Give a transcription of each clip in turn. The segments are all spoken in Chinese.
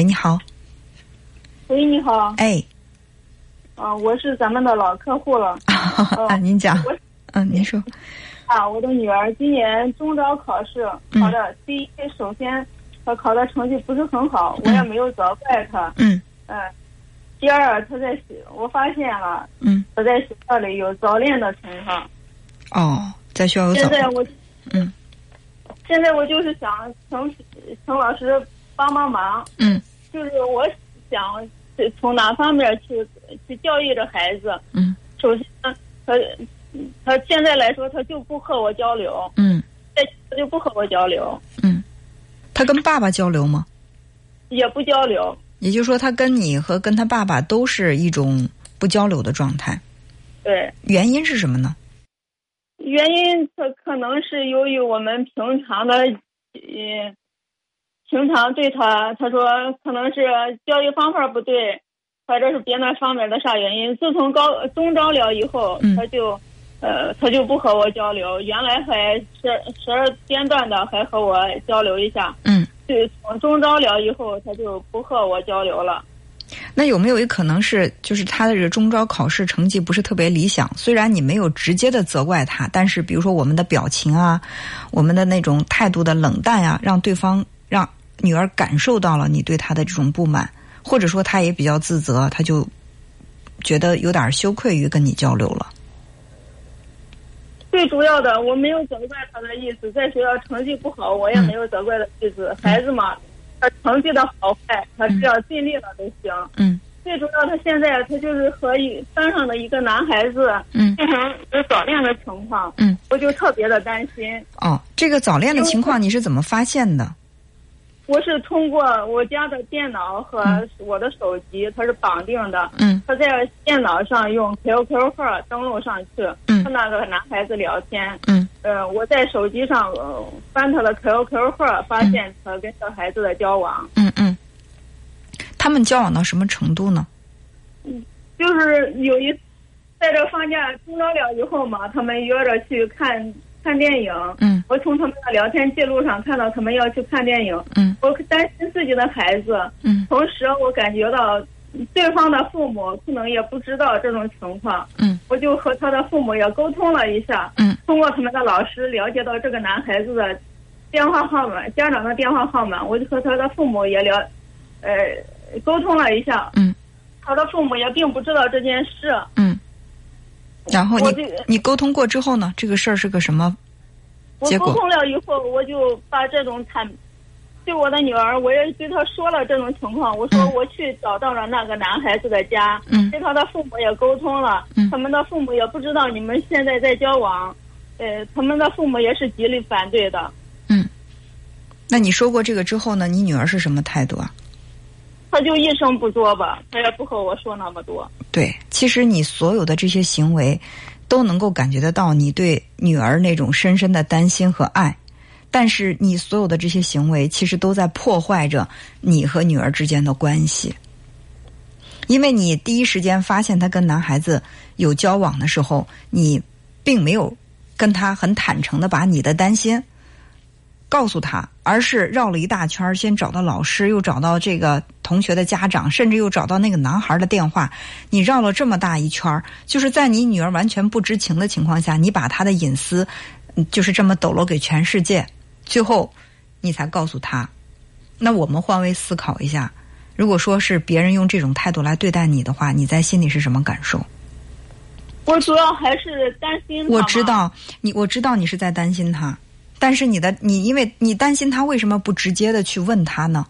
喂，你好。喂，你好。哎。啊，我是咱们的老客户了。啊，您讲。嗯，您说。啊，我的女儿今年中招考试考的第一，首先她考的成绩不是很好，我也没有责怪她。嗯。嗯。第二，她在学，我发现了。嗯。她在学校里有早恋的情况。哦，在学校有早。现在我。嗯。现在我就是想请请老师帮帮忙。嗯。就是我想从哪方面去去教育这孩子。嗯。首先，他他现在来说，他就不和我交流。嗯。他就不和我交流。嗯。他跟爸爸交流吗？也不交流。也就是说，他跟你和跟他爸爸都是一种不交流的状态。对。原因是什么呢？原因可可能是由于我们平常的，呃，平常对他，他说可能是教育方法不对，或者是别的方面的啥原因。自从高中招了以后，他就，呃，他就不和我交流。原来还时时而间断的还和我交流一下。嗯。对，从中招了以后，他就不和我交流了。那有没有一可能是，就是他的这个中招考试成绩不是特别理想？虽然你没有直接的责怪他，但是比如说我们的表情啊，我们的那种态度的冷淡呀，让对方让女儿感受到了你对她的这种不满，或者说她也比较自责，她就觉得有点羞愧于跟你交流了。最主要的，我没有责怪他的意思，在学校成绩不好，我也没有责怪的意思。孩子嘛。他成绩的好坏，他只要尽力了都行。嗯。最主要，他现在他就是和一班上的一个男孩子，嗯，变成有早恋的情况。嗯。我就特别的担心。哦，这个早恋的情况你是怎么发现的？我是通过我家的电脑和我的手机，它是绑定的。嗯。他在电脑上用 QQ 号登录上去，嗯，和那个男孩子聊天。嗯。呃，我在手机上翻他的 QQ 号，发现他跟小孩子的交往。嗯嗯。他们交往到什么程度呢？嗯，就是有一在这放假中招了以后嘛，他们约着去看看电影。嗯。我从他们的聊天记录上看到他们要去看电影。嗯。我担心自己的孩子。嗯。同时，我感觉到对方的父母可能也不知道这种情况。嗯。我就和他的父母也沟通了一下。嗯。通过他们的老师了解到这个男孩子的电话号码、家长的电话号码，我就和他的父母也聊，呃，沟通了一下。嗯。他的父母也并不知道这件事。嗯。然后你你沟通过之后呢？这个事儿是个什么结果？我沟通了以后，我就把这种坦对我的女儿，我也对她说了这种情况。我说我去找到了那个男孩子的家，嗯，跟他的父母也沟通了，嗯，他们的父母也不知道你们现在在交往，呃，他们的父母也是极力反对的。嗯，那你说过这个之后呢？你女儿是什么态度啊？他就一声不作吧，他也不和我说那么多。对，其实你所有的这些行为，都能够感觉得到你对女儿那种深深的担心和爱，但是你所有的这些行为，其实都在破坏着你和女儿之间的关系。因为你第一时间发现他跟男孩子有交往的时候，你并没有跟他很坦诚的把你的担心告诉他，而是绕了一大圈，先找到老师，又找到这个同学的家长，甚至又找到那个男孩的电话。你绕了这么大一圈，就是在你女儿完全不知情的情况下，你把她的隐私就是这么抖落给全世界，最后你才告诉她。那我们换位思考一下。如果说是别人用这种态度来对待你的话，你在心里是什么感受？我主要还是担心。我知道你，我知道你是在担心他，但是你的你，因为你担心他，为什么不直接的去问他呢？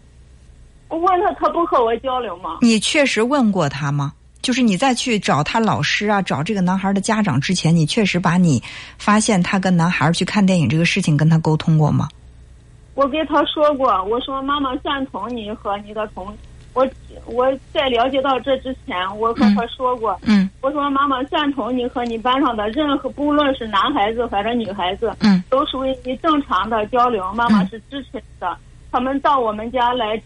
我问他，他不和我交流吗？你确实问过他吗？就是你在去找他老师啊，找这个男孩的家长之前，你确实把你发现他跟男孩去看电影这个事情跟他沟通过吗？我给他说过，我说妈妈赞同你和你的同。我我在了解到这之前，我和他说过，嗯，我说妈妈赞同你和你班上的任何，不论是男孩子还是女孩子，嗯，都属于你正常的交流，妈妈是支持的。他们到我们家来，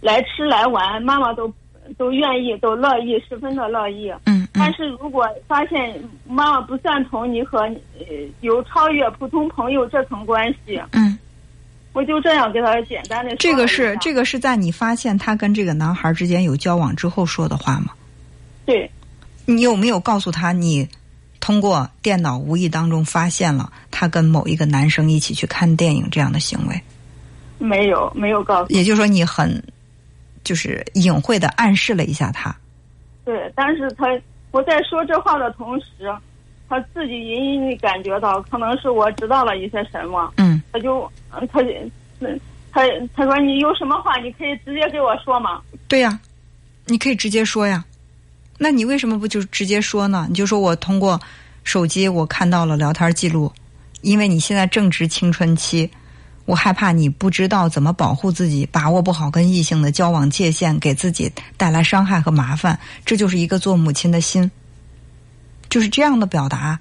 来吃来玩，妈妈都都愿意，都乐意，十分的乐意。嗯，但是如果发现妈妈不赞同你和呃有超越普通朋友这层关系，嗯，我就这样给他简单的。这个是这个是在你发现他跟这个男孩之间有交往之后说的话吗？对。你有没有告诉他你通过电脑无意当中发现了他跟某一个男生一起去看电影这样的行为？没有，没有告诉。也就是说，你很就是隐晦的暗示了一下他。对，但是他我在说这话的同时，他自己隐隐的感觉到，可能是我知道了一些什么。嗯。他就，他，他他说你有什么话你可以直接给我说吗。对呀，你可以直接说呀。那你为什么不就直接说呢？你就说我通过手机我看到了聊天记录，因为你现在正值青春期，我害怕你不知道怎么保护自己，把握不好跟异性的交往界限，给自己带来伤害和麻烦。这就是一个做母亲的心，就是这样的表达，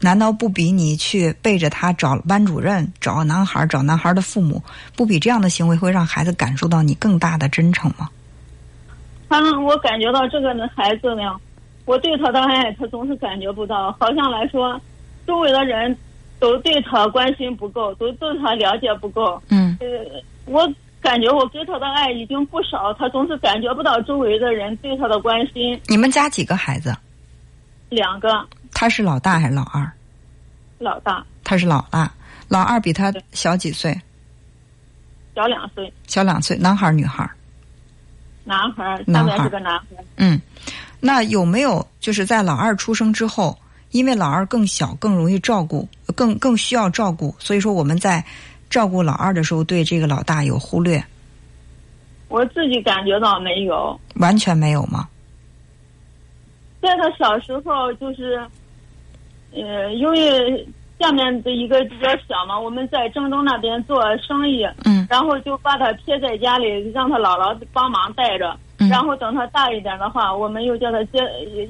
难道不比你去背着他找班主任、找男孩、找男孩的父母，不比这样的行为会让孩子感受到你更大的真诚吗？反正我感觉到这个孩子呢，我对他的爱，他总是感觉不到。好像来说，周围的人都对他关心不够，都对他了解不够。嗯。呃，我感觉我给他的爱已经不少，他总是感觉不到周围的人对他的关心。你们家几个孩子？两个。他是老大还是老二？老大。他是老大，老二比他小几岁？小两岁。小两岁，男孩女孩？男孩，男孩是个男孩。嗯，那有没有就是在老二出生之后，因为老二更小，更容易照顾，更更需要照顾，所以说我们在照顾老二的时候，对这个老大有忽略？我自己感觉到没有，完全没有吗？在他小时候，就是，呃，因为。下面的一个比较小嘛，我们在郑州那边做生意，嗯，然后就把他撇在家里，让他姥姥帮忙带着，嗯，然后等他大一点的话，我们又叫他接，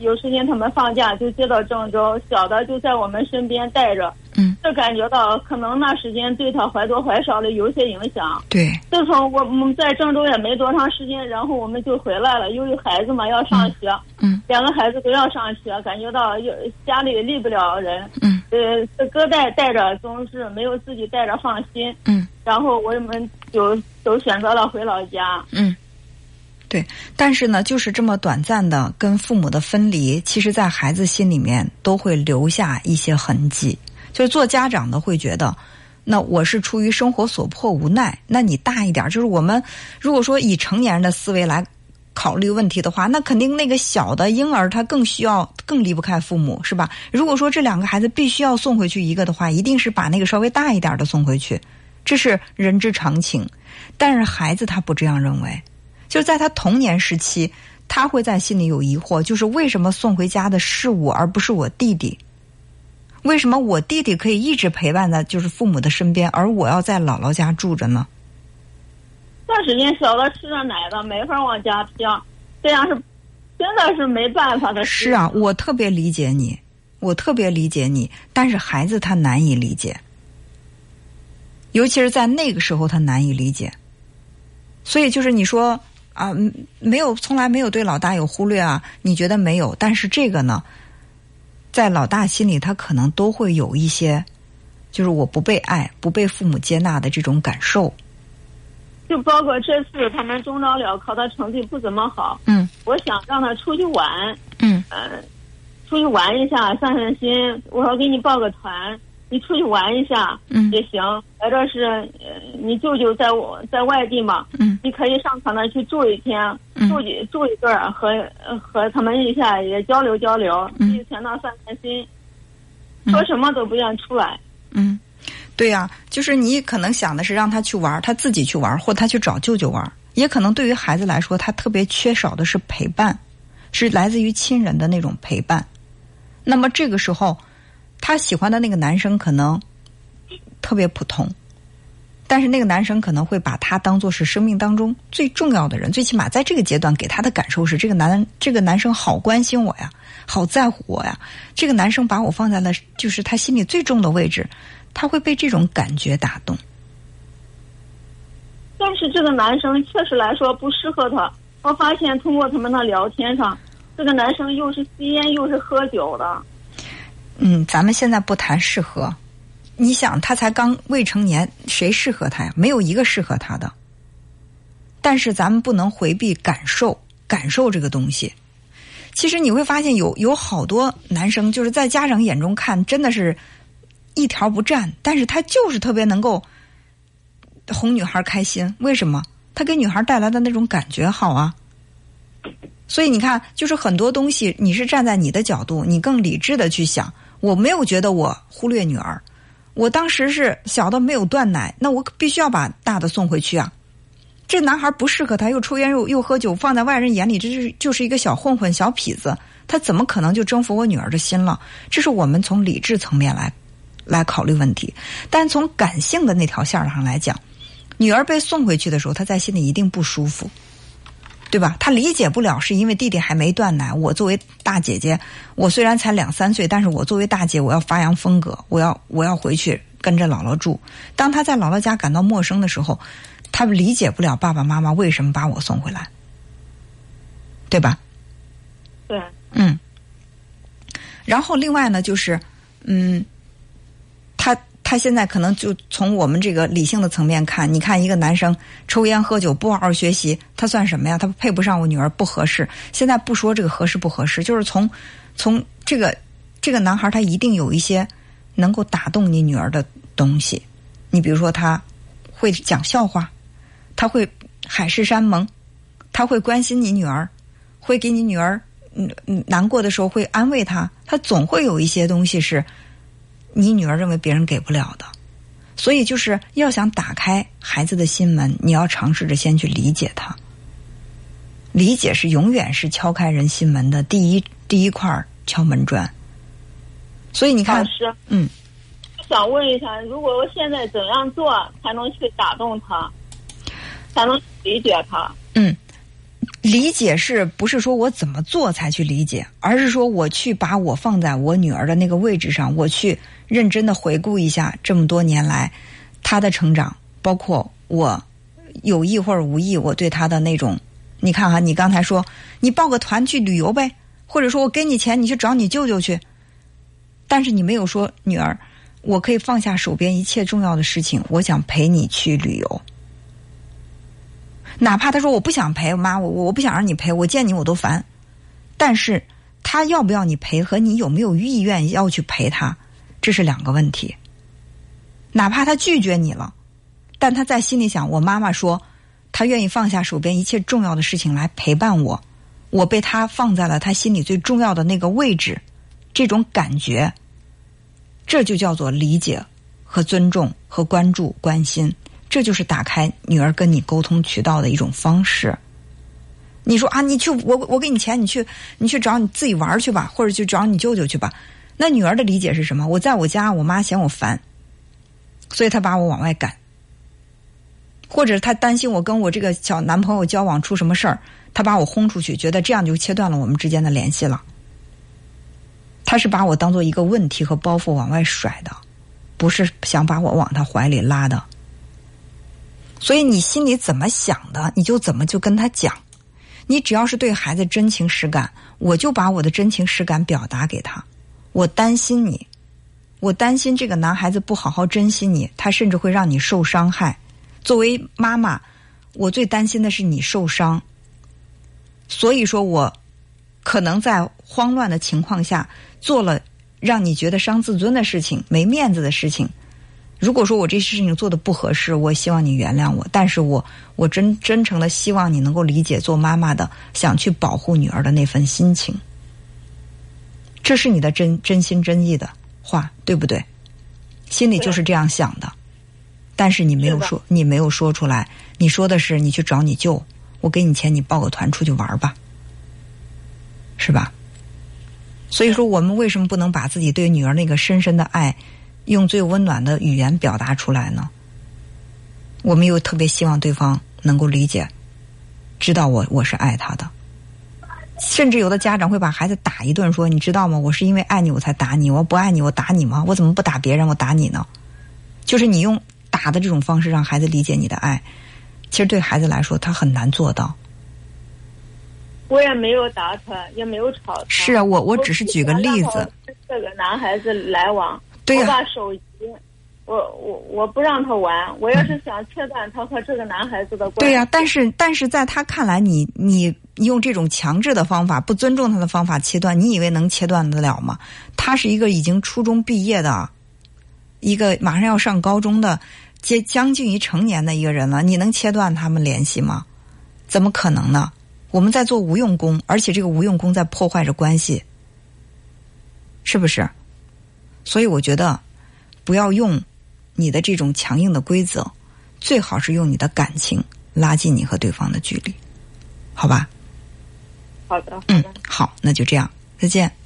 有时间他们放假就接到郑州，小的就在我们身边带着，嗯，就感觉到可能那时间对他怀多怀少的有些影响，对，自从我们在郑州也没多长时间，然后我们就回来了，由于孩子嘛要上学，嗯，两个孩子都要上学，感觉到有家里离不了人，嗯。呃，哥带带着总是没有自己带着放心。嗯。然后我们就都选择了回老家。嗯。对，但是呢，就是这么短暂的跟父母的分离，其实，在孩子心里面都会留下一些痕迹。就是做家长的会觉得，那我是出于生活所迫无奈。那你大一点，就是我们如果说以成年人的思维来。考虑问题的话，那肯定那个小的婴儿他更需要更离不开父母，是吧？如果说这两个孩子必须要送回去一个的话，一定是把那个稍微大一点的送回去，这是人之常情。但是孩子他不这样认为，就在他童年时期，他会在心里有疑惑，就是为什么送回家的是我而不是我弟弟？为什么我弟弟可以一直陪伴在就是父母的身边，而我要在姥姥家住着呢？段时间小的吃着奶的没法往家飘，这样是真的是没办法的事。是啊，我特别理解你，我特别理解你，但是孩子他难以理解，尤其是在那个时候他难以理解。所以就是你说啊，没有从来没有对老大有忽略啊，你觉得没有？但是这个呢，在老大心里他可能都会有一些，就是我不被爱、不被父母接纳的这种感受。就包括这次他们中招了，考的成绩不怎么好。嗯，我想让他出去玩。嗯，呃，出去玩一下，散散心。我说给你报个团，你出去玩一下，嗯，也行。或者是呃，你舅舅在我在外地嘛，嗯，你可以上他那去住一天，住几住一阵儿，和和他们一下也交流交流，去前那散散心。说什么都不愿出来。嗯。对呀，就是你可能想的是让他去玩，他自己去玩，或他去找舅舅玩。也可能对于孩子来说，他特别缺少的是陪伴，是来自于亲人的那种陪伴。那么这个时候，他喜欢的那个男生可能特别普通，但是那个男生可能会把他当做是生命当中最重要的人。最起码在这个阶段，给他的感受是：这个男这个男生好关心我呀，好在乎我呀。这个男生把我放在了就是他心里最重的位置。他会被这种感觉打动，但是这个男生确实来说不适合他。我发现通过他们的聊天上，这个男生又是吸烟又是喝酒的。嗯，咱们现在不谈适合，你想，他才刚未成年，谁适合他呀？没有一个适合他的。但是咱们不能回避感受，感受这个东西。其实你会发现，有有好多男生，就是在家长眼中看，真的是一条不占，但是他就是特别能够哄女孩开心。为什么？他给女孩带来的那种感觉好啊。所以你看，就是很多东西，你是站在你的角度，你更理智的去想。我没有觉得我忽略女儿。我当时是小的没有断奶，那我必须要把大的送回去啊。这男孩不适合他，又抽烟又又喝酒，放在外人眼里，这是就是一个小混混、小痞子，他怎么可能就征服我女儿的心了？这是我们从理智层面来来考虑问题，但从感性的那条线上来讲，女儿被送回去的时候，她在心里一定不舒服。对吧？他理解不了，是因为弟弟还没断奶。我作为大姐姐，我虽然才两三岁，但是我作为大姐，我要发扬风格，我要我要回去跟着姥姥住。当他在姥姥家感到陌生的时候，他理解不了爸爸妈妈为什么把我送回来，对吧？对。嗯。然后另外呢，就是嗯，他。现在可能就从我们这个理性的层面看，你看一个男生抽烟喝酒不好好学习，他算什么呀？他配不上我女儿，不合适。现在不说这个合适不合适，就是从从这个这个男孩，他一定有一些能够打动你女儿的东西。你比如说，他会讲笑话，他会海誓山盟，他会关心你女儿，会给你女儿嗯嗯难过的时候会安慰她，他总会有一些东西是。你女儿认为别人给不了的，所以就是要想打开孩子的心门，你要尝试着先去理解他。理解是永远是敲开人心门的第一第一块敲门砖。所以你看，是嗯，想问一下，如果我现在怎样做才能去打动他，才能理解他？嗯。理解是不是说我怎么做才去理解，而是说我去把我放在我女儿的那个位置上，我去认真的回顾一下这么多年来她的成长，包括我有意或者无意我对她的那种。你看哈，你刚才说你报个团去旅游呗，或者说我给你钱，你去找你舅舅去，但是你没有说女儿，我可以放下手边一切重要的事情，我想陪你去旅游。哪怕他说我不想陪我妈，我我不想让你陪我见你我都烦，但是他要不要你陪和你有没有意愿要去陪他，这是两个问题。哪怕他拒绝你了，但他在心里想，我妈妈说他愿意放下手边一切重要的事情来陪伴我，我被他放在了他心里最重要的那个位置，这种感觉，这就叫做理解和尊重和关注关心。这就是打开女儿跟你沟通渠道的一种方式。你说啊，你去我我给你钱，你去你去找你自己玩去吧，或者去找你舅舅去吧。那女儿的理解是什么？我在我家，我妈嫌我烦，所以她把我往外赶，或者她担心我跟我这个小男朋友交往出什么事儿，她把我轰出去，觉得这样就切断了我们之间的联系了。她是把我当做一个问题和包袱往外甩的，不是想把我往她怀里拉的。所以你心里怎么想的，你就怎么就跟他讲。你只要是对孩子真情实感，我就把我的真情实感表达给他。我担心你，我担心这个男孩子不好好珍惜你，他甚至会让你受伤害。作为妈妈，我最担心的是你受伤。所以说我可能在慌乱的情况下做了让你觉得伤自尊的事情、没面子的事情。如果说我这事情做的不合适，我希望你原谅我。但是我我真真诚的希望你能够理解做妈妈的想去保护女儿的那份心情。这是你的真真心真意的话，对不对？心里就是这样想的，但是你没有说，你没有说出来。你说的是你去找你舅，我给你钱，你报个团出去玩吧，是吧？所以说，我们为什么不能把自己对女儿那个深深的爱？用最温暖的语言表达出来呢？我们又特别希望对方能够理解，知道我我是爱他的。甚至有的家长会把孩子打一顿，说：“你知道吗？我是因为爱你我才打你，我不爱你我打你吗？我怎么不打别人，我打你呢？”就是你用打的这种方式让孩子理解你的爱，其实对孩子来说他很难做到。我也没有打他，也没有吵他。是啊，我我只是举个例子。这个男孩子来往。对呀，我把手机我我我不让他玩，我要是想切断他和这个男孩子的关系，对呀、但是但是在他看来你，你用这种强制的方法、不尊重他的方法切断，你以为能切断得了吗？他是一个已经初中毕业的，一个马上要上高中的，接将近于成年的一个人了，你能切断他们联系吗？怎么可能呢？我们在做无用功，而且这个无用功在破坏着关系，是不是？所以我觉得，不要用你的这种强硬的规则，最好是用你的感情拉近你和对方的距离，好吧？好的，好嗯，，好，那就这样，再见。嗯。